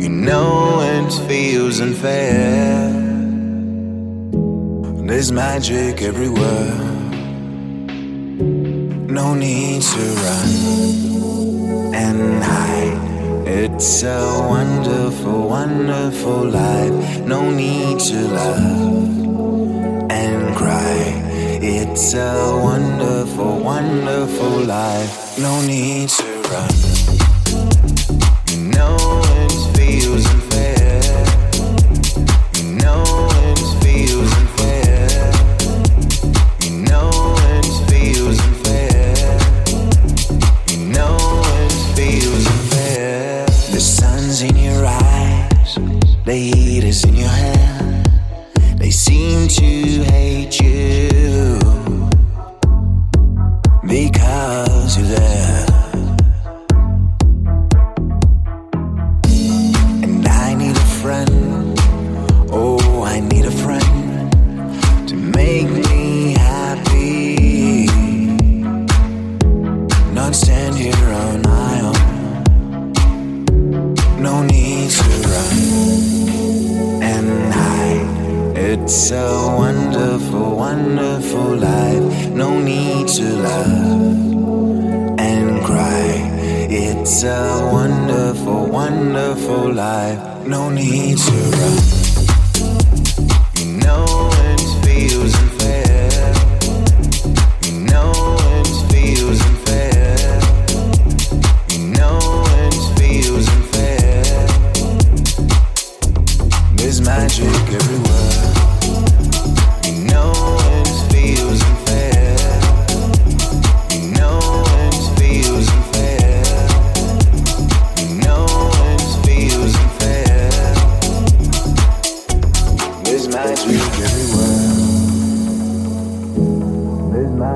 You know it feels unfair. There's magic everywhere. No need to run and hide. It's a wonderful, wonderful life. No need to love and cry. It's a wonderful, wonderful life. No need to.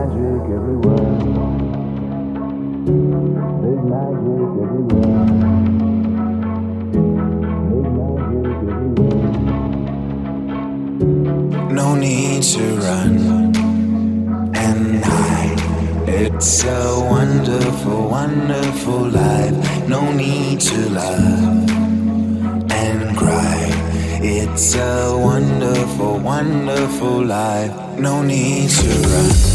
magic everywhere. There's magic everywhere. There's magic everywhere. No need to run and hide. It's a wonderful, wonderful life. No need to love and cry. It's a wonderful, wonderful life. No need to run.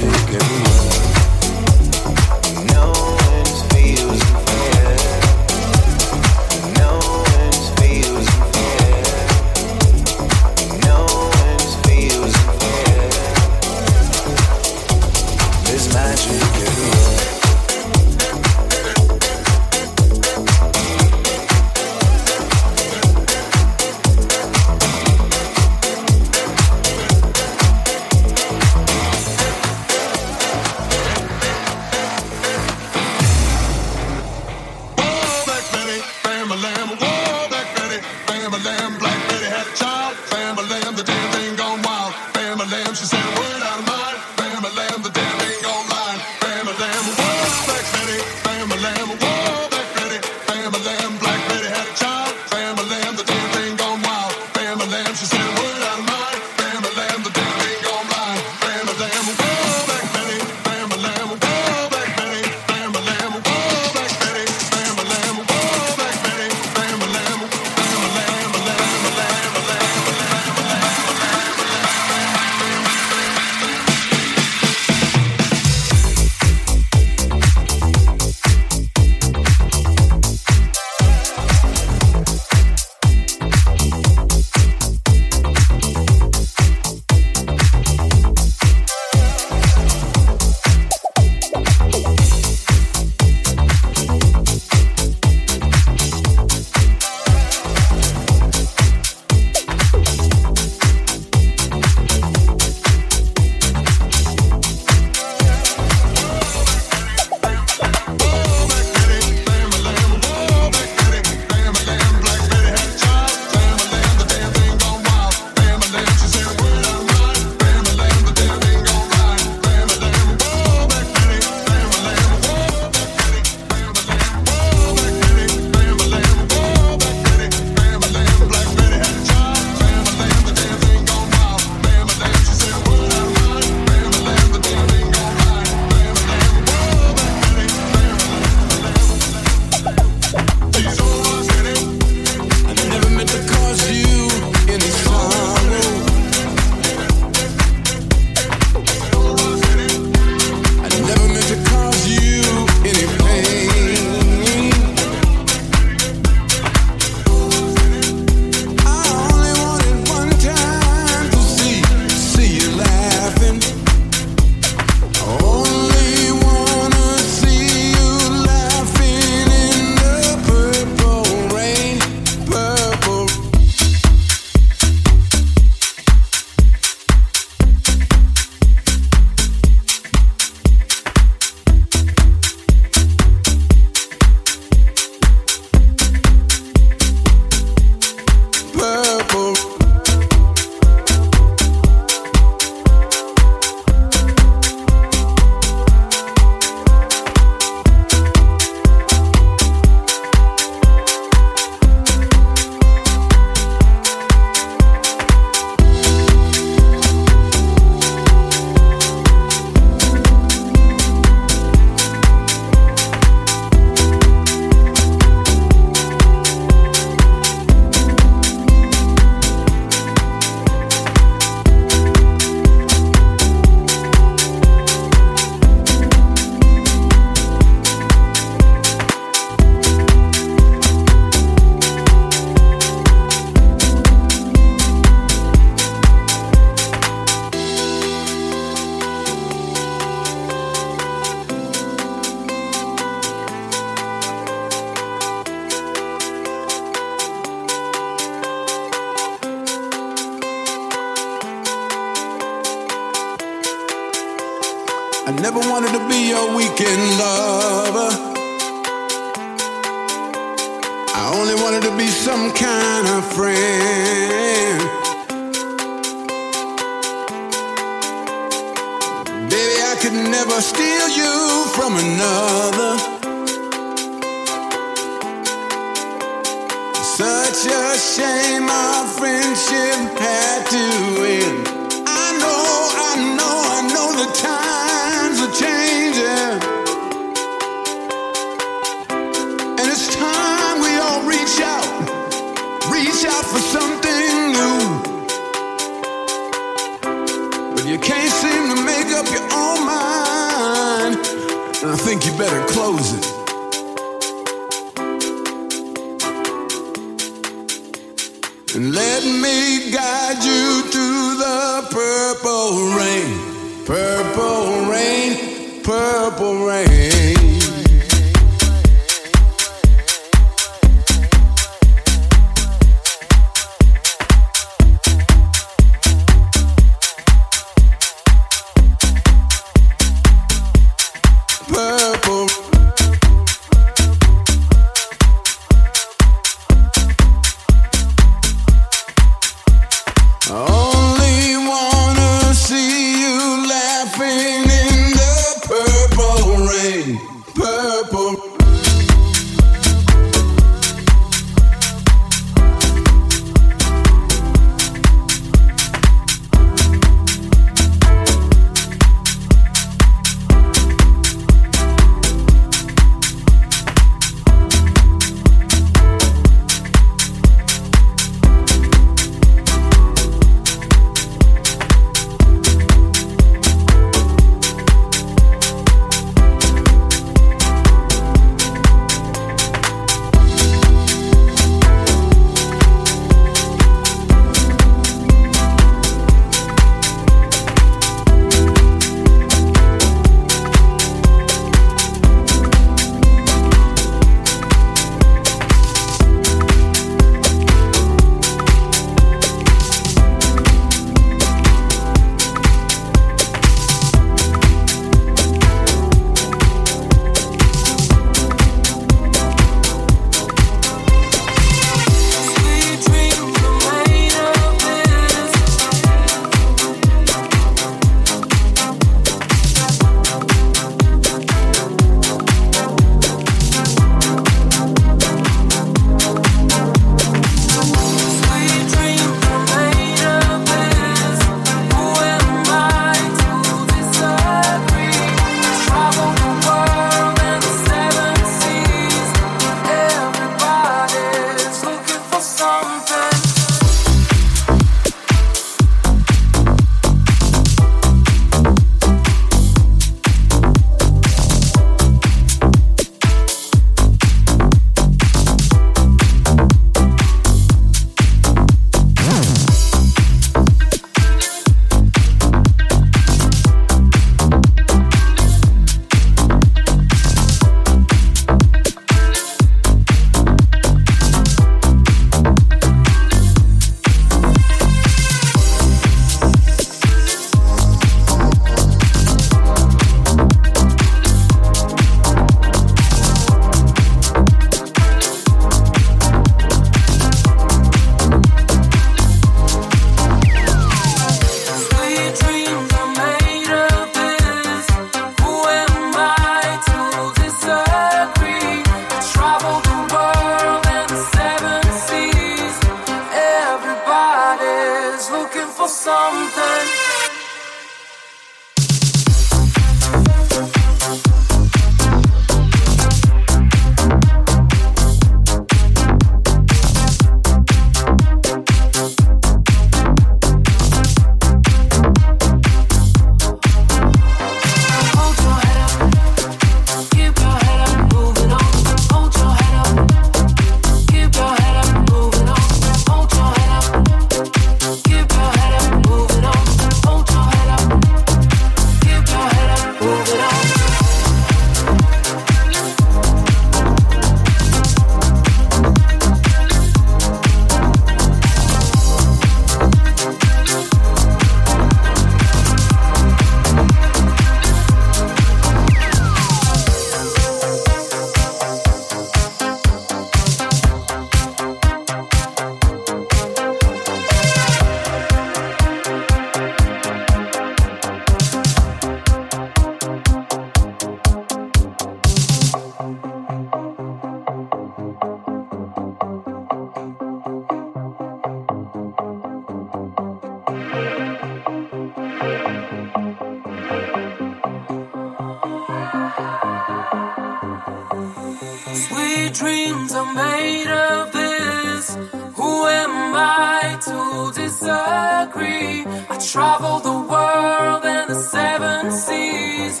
dreams are made of this. Who am I to disagree? I travel the world and the seven seas.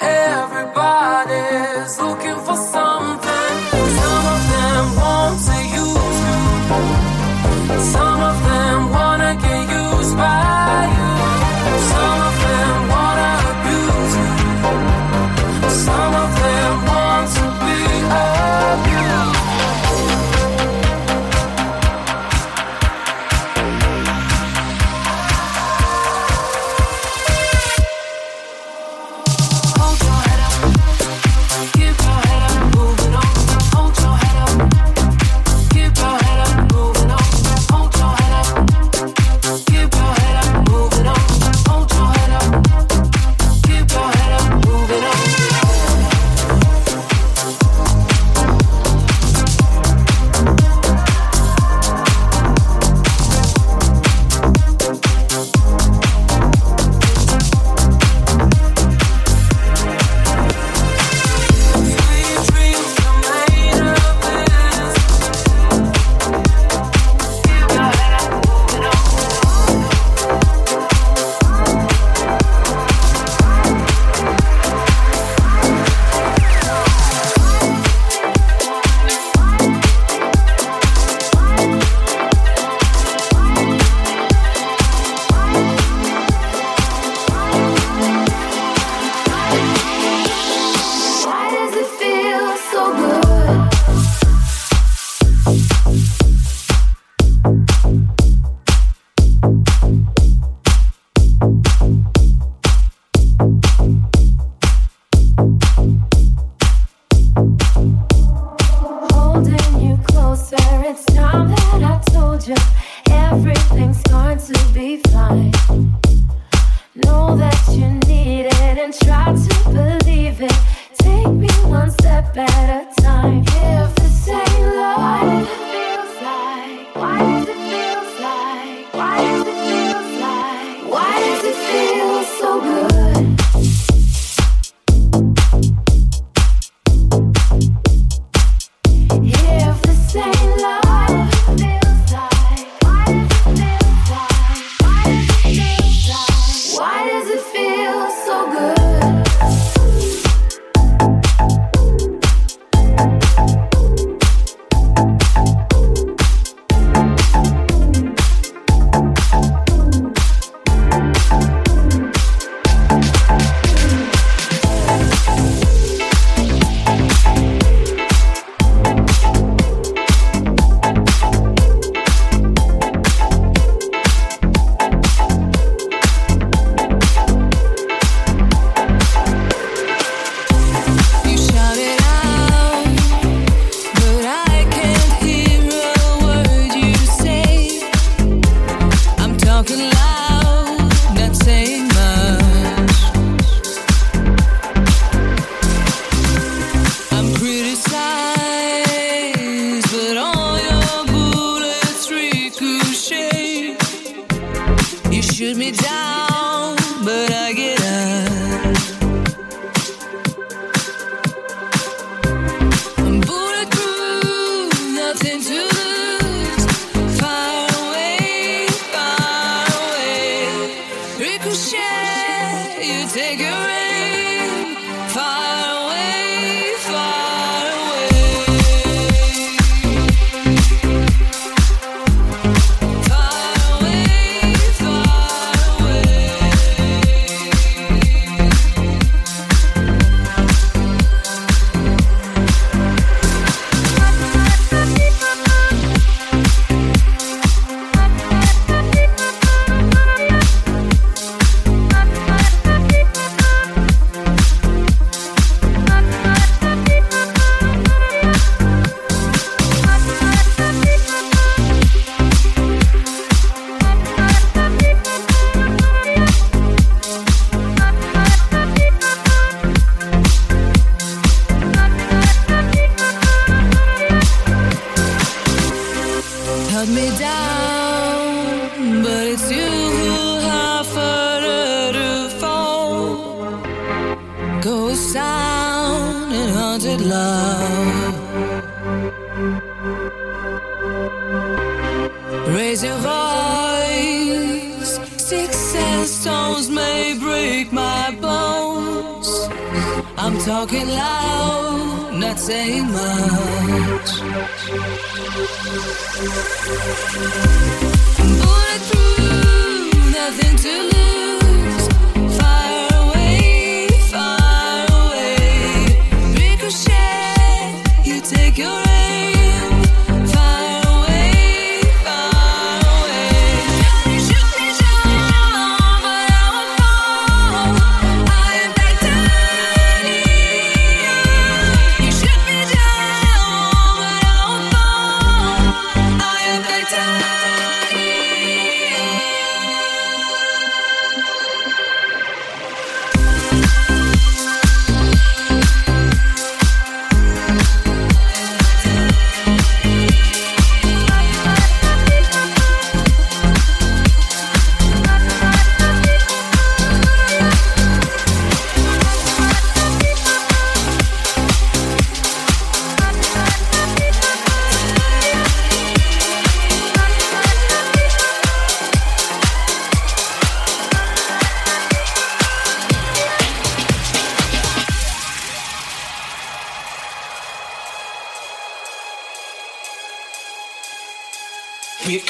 Everybody's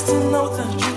To know that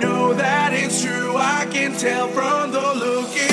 know that it's true. I can tell from the look in.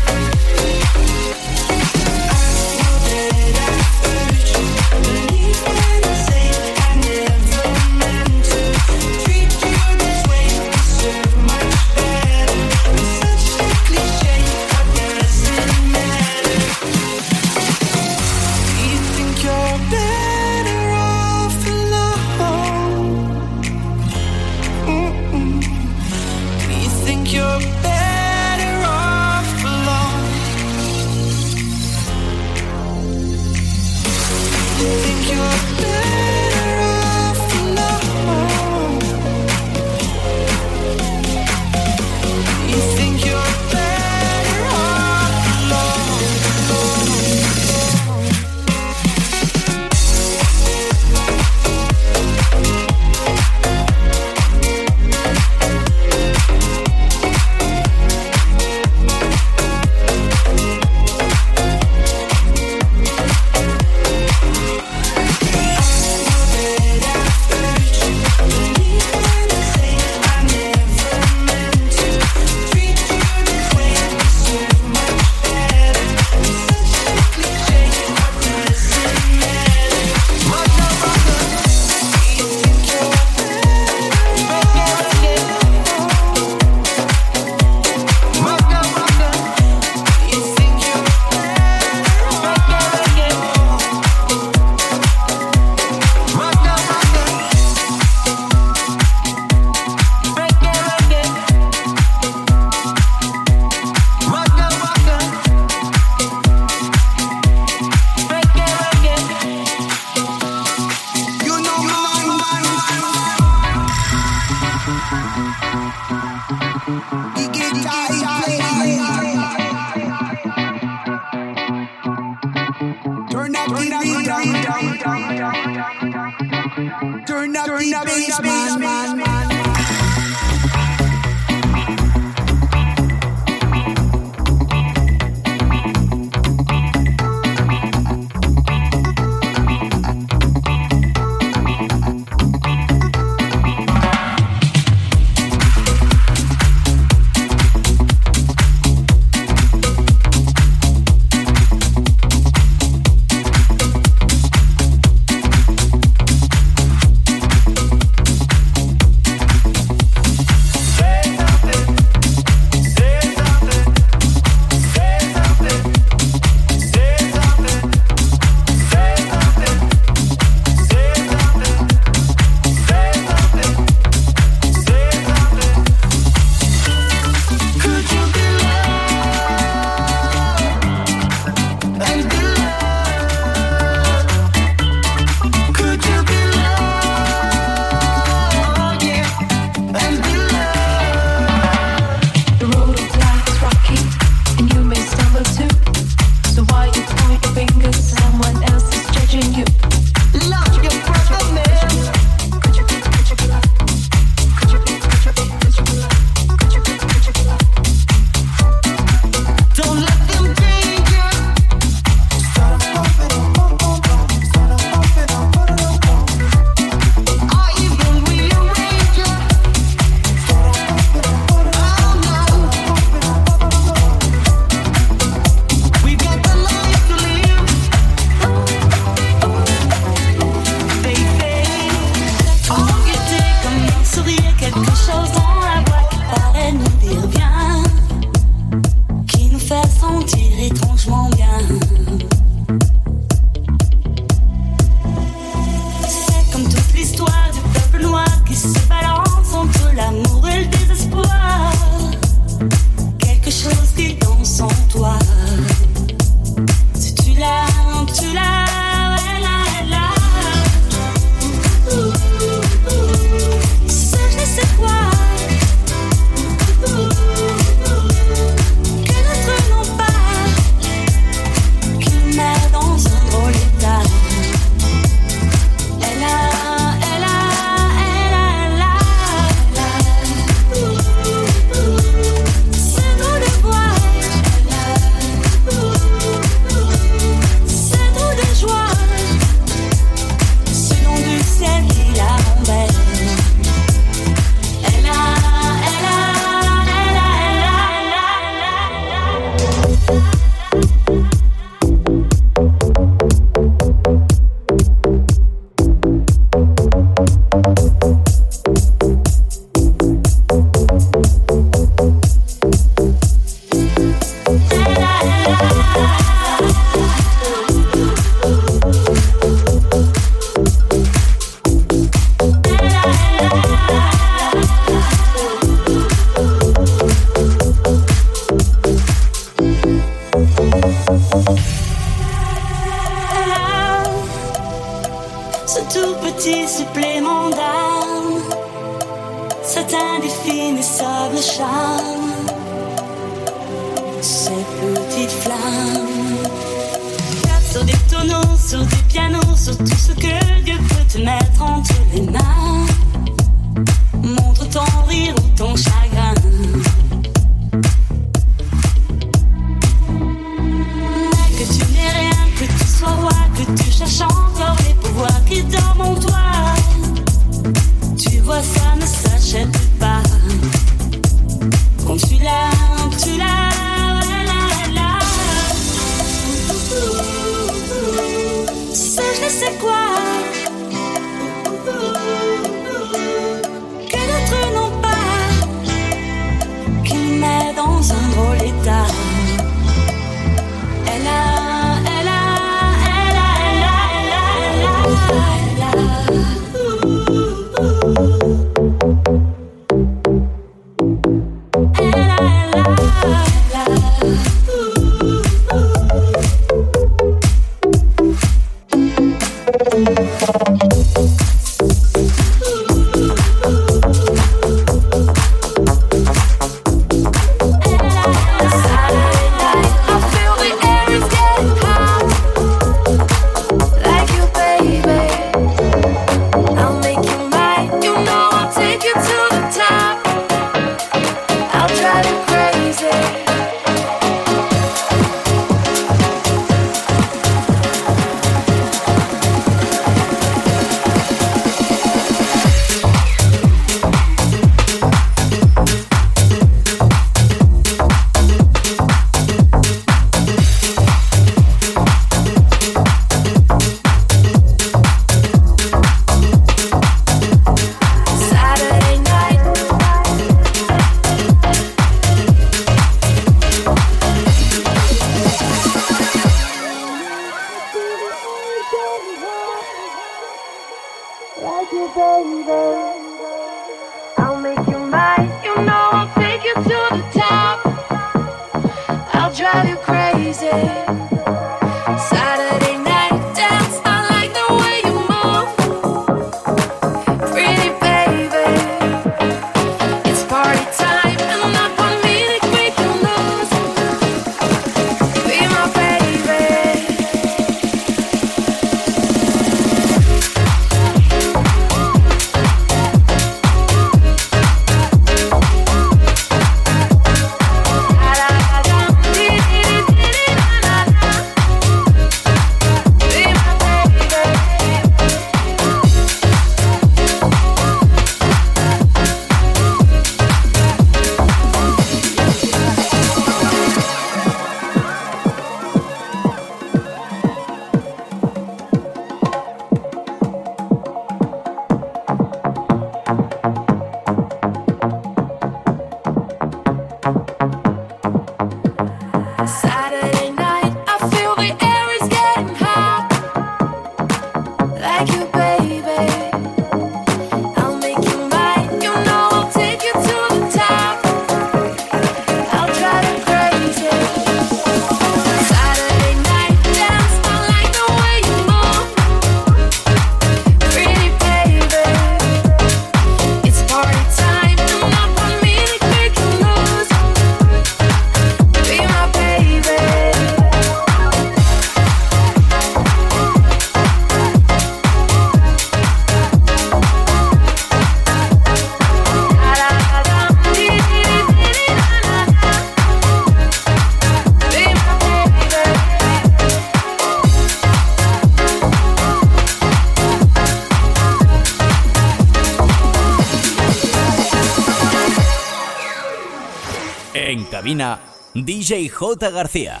DJ J. García.